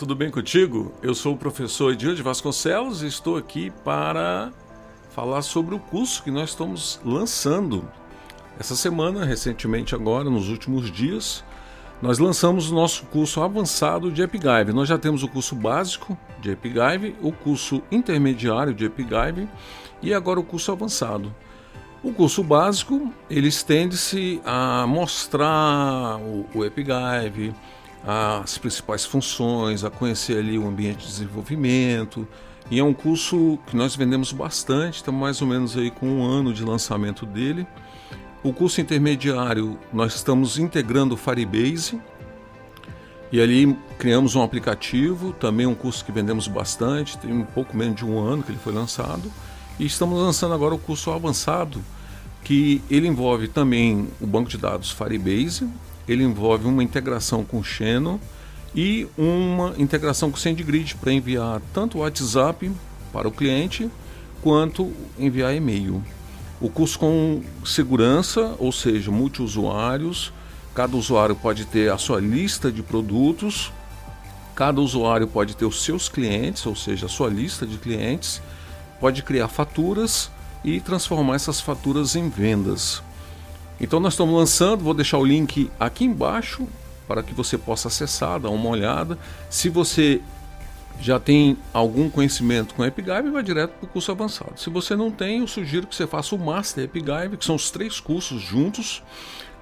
Tudo bem contigo? Eu sou o professor Edilde Vasconcelos e estou aqui para falar sobre o curso que nós estamos lançando. Essa semana, recentemente agora, nos últimos dias, nós lançamos o nosso curso avançado de Epigive. Nós já temos o curso básico de Epigive, o curso intermediário de Epigive e agora o curso avançado. O curso básico, ele estende-se a mostrar o, o as principais funções, a conhecer ali o ambiente de desenvolvimento. E é um curso que nós vendemos bastante, estamos mais ou menos aí com um ano de lançamento dele. O curso intermediário, nós estamos integrando o Firebase e ali criamos um aplicativo, também um curso que vendemos bastante, tem um pouco menos de um ano que ele foi lançado. E estamos lançando agora o curso avançado, que ele envolve também o banco de dados Firebase, ele envolve uma integração com o Xeno e uma integração com o SendGrid para enviar tanto o WhatsApp para o cliente quanto enviar e-mail. O curso com segurança, ou seja, multiusuários, cada usuário pode ter a sua lista de produtos, cada usuário pode ter os seus clientes, ou seja, a sua lista de clientes, pode criar faturas e transformar essas faturas em vendas. Então nós estamos lançando, vou deixar o link aqui embaixo para que você possa acessar, dar uma olhada. Se você já tem algum conhecimento com Epigive, vai direto para o curso avançado. Se você não tem, eu sugiro que você faça o Master Epigive, que são os três cursos juntos,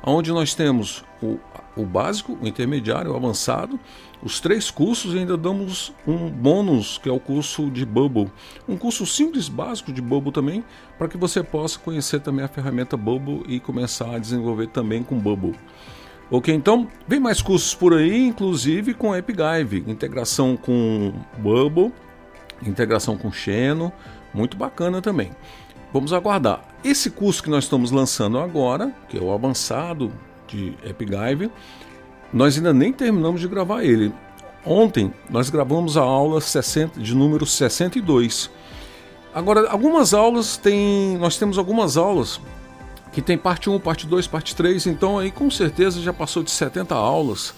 onde nós temos o, o básico, o intermediário, o avançado, os três cursos e ainda damos um bônus, que é o curso de Bubble. Um curso simples, básico de Bubble também, para que você possa conhecer também a ferramenta Bubble e começar a desenvolver também com Bubble. Ok, então vem mais cursos por aí, inclusive com Epigive, integração com Bubble, integração com Xeno, muito bacana também. Vamos aguardar. Esse curso que nós estamos lançando agora, que é o avançado de Epigive, nós ainda nem terminamos de gravar ele. Ontem nós gravamos a aula 60, de número 62. Agora, algumas aulas tem. Nós temos algumas aulas que tem parte 1, parte 2, parte 3, então aí com certeza já passou de 70 aulas.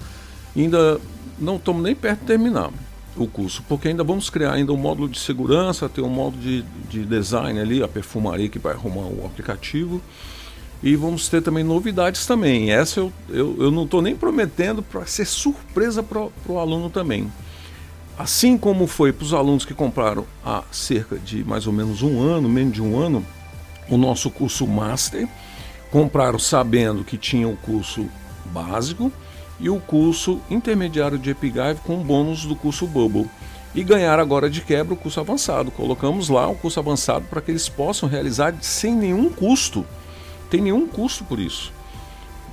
Ainda não estamos nem perto de terminar o curso, porque ainda vamos criar ainda um módulo de segurança, ter um módulo de, de design ali, a perfumaria que vai arrumar o aplicativo. E vamos ter também novidades também. Essa eu, eu, eu não estou nem prometendo para ser surpresa para o aluno também. Assim como foi para os alunos que compraram há cerca de mais ou menos um ano, menos de um ano, o nosso curso Master, compraram sabendo que tinha o curso básico e o curso intermediário de Epigive com bônus do curso Bubble. E ganhar agora de quebra o curso avançado. Colocamos lá o curso avançado para que eles possam realizar sem nenhum custo tem nenhum custo por isso.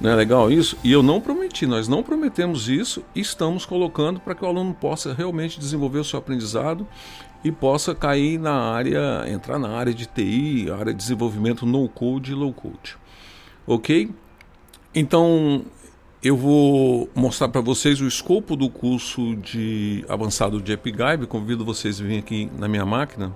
Não é legal isso? E eu não prometi, nós não prometemos isso e estamos colocando para que o aluno possa realmente desenvolver o seu aprendizado e possa cair na área, entrar na área de TI, área de desenvolvimento no code e low code. Ok? Então eu vou mostrar para vocês o escopo do curso de avançado de Epigive. Convido vocês a virem aqui na minha máquina.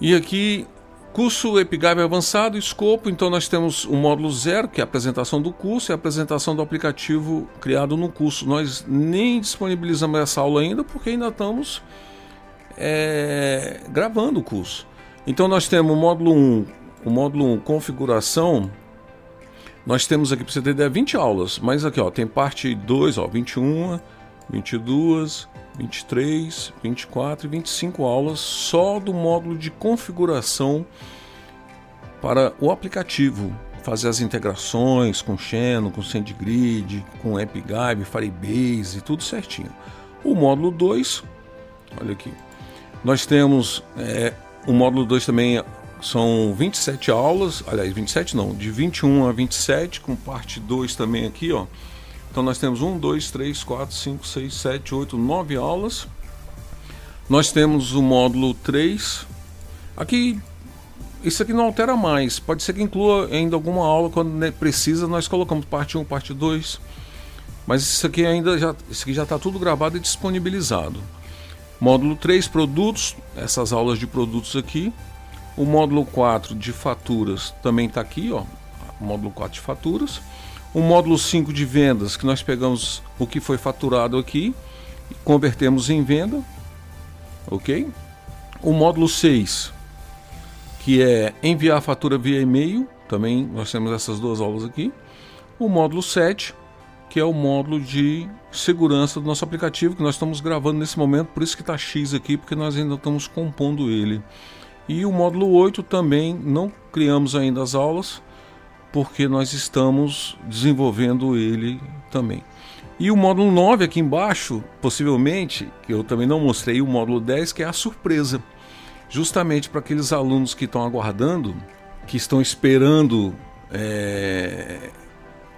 E aqui Curso Epigive avançado, escopo, então nós temos o módulo zero, que é a apresentação do curso e a apresentação do aplicativo criado no curso. Nós nem disponibilizamos essa aula ainda porque ainda estamos é, gravando o curso. Então nós temos o módulo 1, o módulo 1, configuração. Nós temos aqui, para você ter ideia, 20 aulas, mas aqui ó, tem parte 2, ó, 21, 22, 23, 24 e 25 aulas só do módulo de configuração para o aplicativo, fazer as integrações com Xeno, com SendGrid, com AppGybe, Firebase, tudo certinho. O módulo 2, olha aqui, nós temos é, o módulo 2 também são 27 aulas, aliás, 27 não, de 21 a 27, com parte 2 também aqui, ó. Então nós temos 1, 2, 3, 4, 5, 6, 7, 8, 9 aulas. Nós temos o módulo 3. Aqui isso aqui não altera mais. Pode ser que inclua ainda alguma aula quando precisa, nós colocamos parte 1, parte 2. Mas isso aqui ainda já, isso aqui já está tudo gravado e disponibilizado. Módulo 3, produtos, essas aulas de produtos aqui. O módulo 4 de faturas também está aqui, ó. Módulo 4 de faturas. O módulo 5 de vendas, que nós pegamos o que foi faturado aqui e convertemos em venda. Ok? O módulo 6, que é enviar a fatura via e-mail, também nós temos essas duas aulas aqui. O módulo 7, que é o módulo de segurança do nosso aplicativo, que nós estamos gravando nesse momento, por isso que está X aqui, porque nós ainda estamos compondo ele. E o módulo 8 também não criamos ainda as aulas, porque nós estamos desenvolvendo ele também. E o módulo 9 aqui embaixo, possivelmente, que eu também não mostrei, o módulo 10, que é a surpresa justamente para aqueles alunos que estão aguardando, que estão esperando é,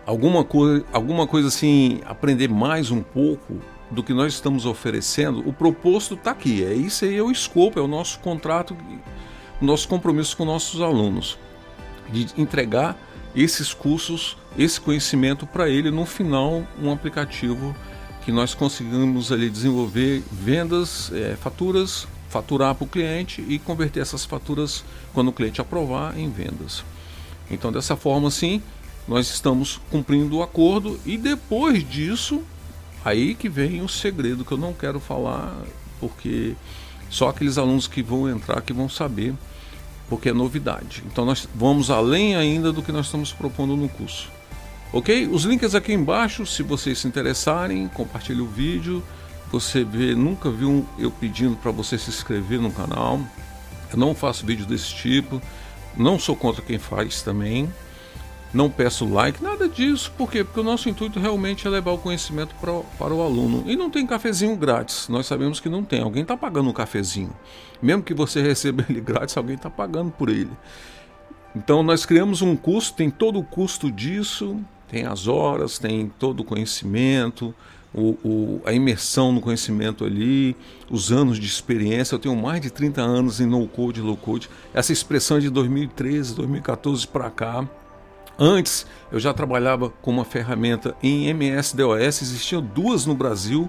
alguma, coisa, alguma coisa assim, aprender mais um pouco do que nós estamos oferecendo, o proposto está aqui. É isso aí, é o escopo, é o nosso contrato, o nosso compromisso com nossos alunos, de entregar esses cursos, esse conhecimento para ele no final um aplicativo que nós conseguimos ali desenvolver vendas, é, faturas faturar para o cliente e converter essas faturas, quando o cliente aprovar, em vendas. Então, dessa forma, sim, nós estamos cumprindo o acordo e depois disso, aí que vem o segredo que eu não quero falar, porque só aqueles alunos que vão entrar que vão saber, porque é novidade. Então, nós vamos além ainda do que nós estamos propondo no curso. Ok? Os links aqui embaixo, se vocês se interessarem, compartilhe o vídeo você vê, nunca viu eu pedindo para você se inscrever no canal. Eu não faço vídeo desse tipo. Não sou contra quem faz também. Não peço like, nada disso. Por quê? Porque o nosso intuito realmente é levar o conhecimento para, para o aluno. E não tem cafezinho grátis. Nós sabemos que não tem. Alguém está pagando um cafezinho. Mesmo que você receba ele grátis, alguém está pagando por ele. Então nós criamos um custo, tem todo o custo disso, tem as horas, tem todo o conhecimento, o, o, a imersão no conhecimento ali, os anos de experiência. Eu tenho mais de 30 anos em no-code e low-code. Essa expressão é de 2013, 2014 para cá. Antes, eu já trabalhava com uma ferramenta em MS-DOS, existiam duas no Brasil,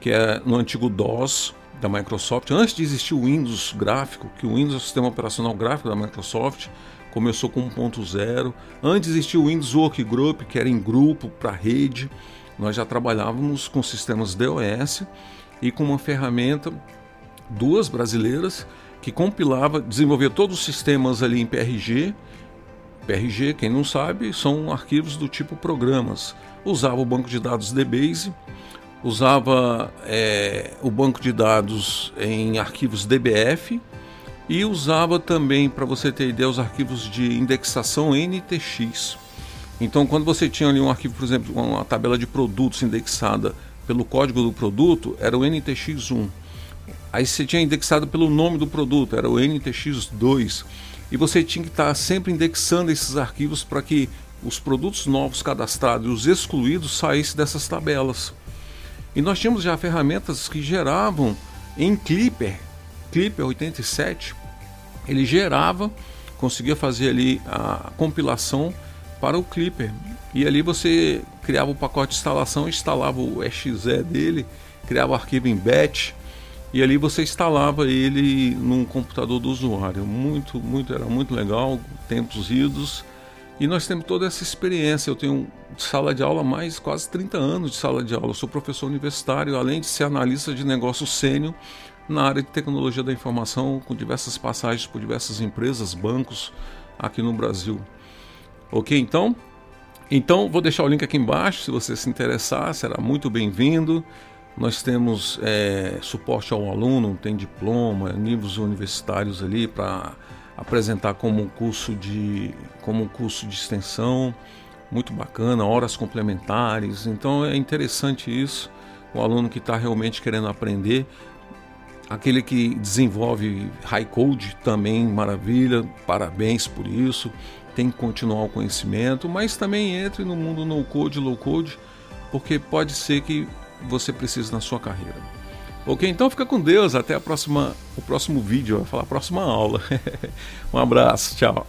que é no antigo DOS da Microsoft. Antes de existir o Windows gráfico, que o Windows é o sistema operacional gráfico da Microsoft, começou com 1.0. Antes existia o Windows Workgroup, que era em grupo para rede nós já trabalhávamos com sistemas DOS e com uma ferramenta, duas brasileiras, que compilava, desenvolvia todos os sistemas ali em PRG. PRG, quem não sabe, são arquivos do tipo programas. Usava o banco de dados DBase, usava é, o banco de dados em arquivos DBF e usava também, para você ter ideia, os arquivos de indexação NTX. Então, quando você tinha ali um arquivo, por exemplo, uma tabela de produtos indexada pelo código do produto, era o NTX1. Aí você tinha indexado pelo nome do produto, era o NTX2. E você tinha que estar sempre indexando esses arquivos para que os produtos novos cadastrados e os excluídos saíssem dessas tabelas. E nós tínhamos já ferramentas que geravam em Clipper, Clipper 87, ele gerava, conseguia fazer ali a compilação para o Clipper. E ali você criava o pacote de instalação, instalava o exe dele, criava o arquivo em batch e ali você instalava ele num computador do usuário. Muito, muito, era muito legal, tempos idos. E nós temos toda essa experiência. Eu tenho sala de aula mais quase 30 anos de sala de aula. Eu sou professor universitário, além de ser analista de negócio sênior na área de tecnologia da informação, com diversas passagens por diversas empresas, bancos aqui no Brasil. Ok, então? Então, vou deixar o link aqui embaixo, se você se interessar, será muito bem-vindo. Nós temos é, suporte ao aluno, tem diploma, níveis universitários ali para apresentar como um curso de como um curso de extensão muito bacana, horas complementares. Então é interessante isso. O aluno que está realmente querendo aprender, aquele que desenvolve high code também maravilha, parabéns por isso. Tem que continuar o conhecimento, mas também entre no mundo no code, low code, porque pode ser que você precise na sua carreira. Ok, então fica com Deus. Até a próxima, o próximo vídeo. Eu falar a próxima aula. um abraço, tchau.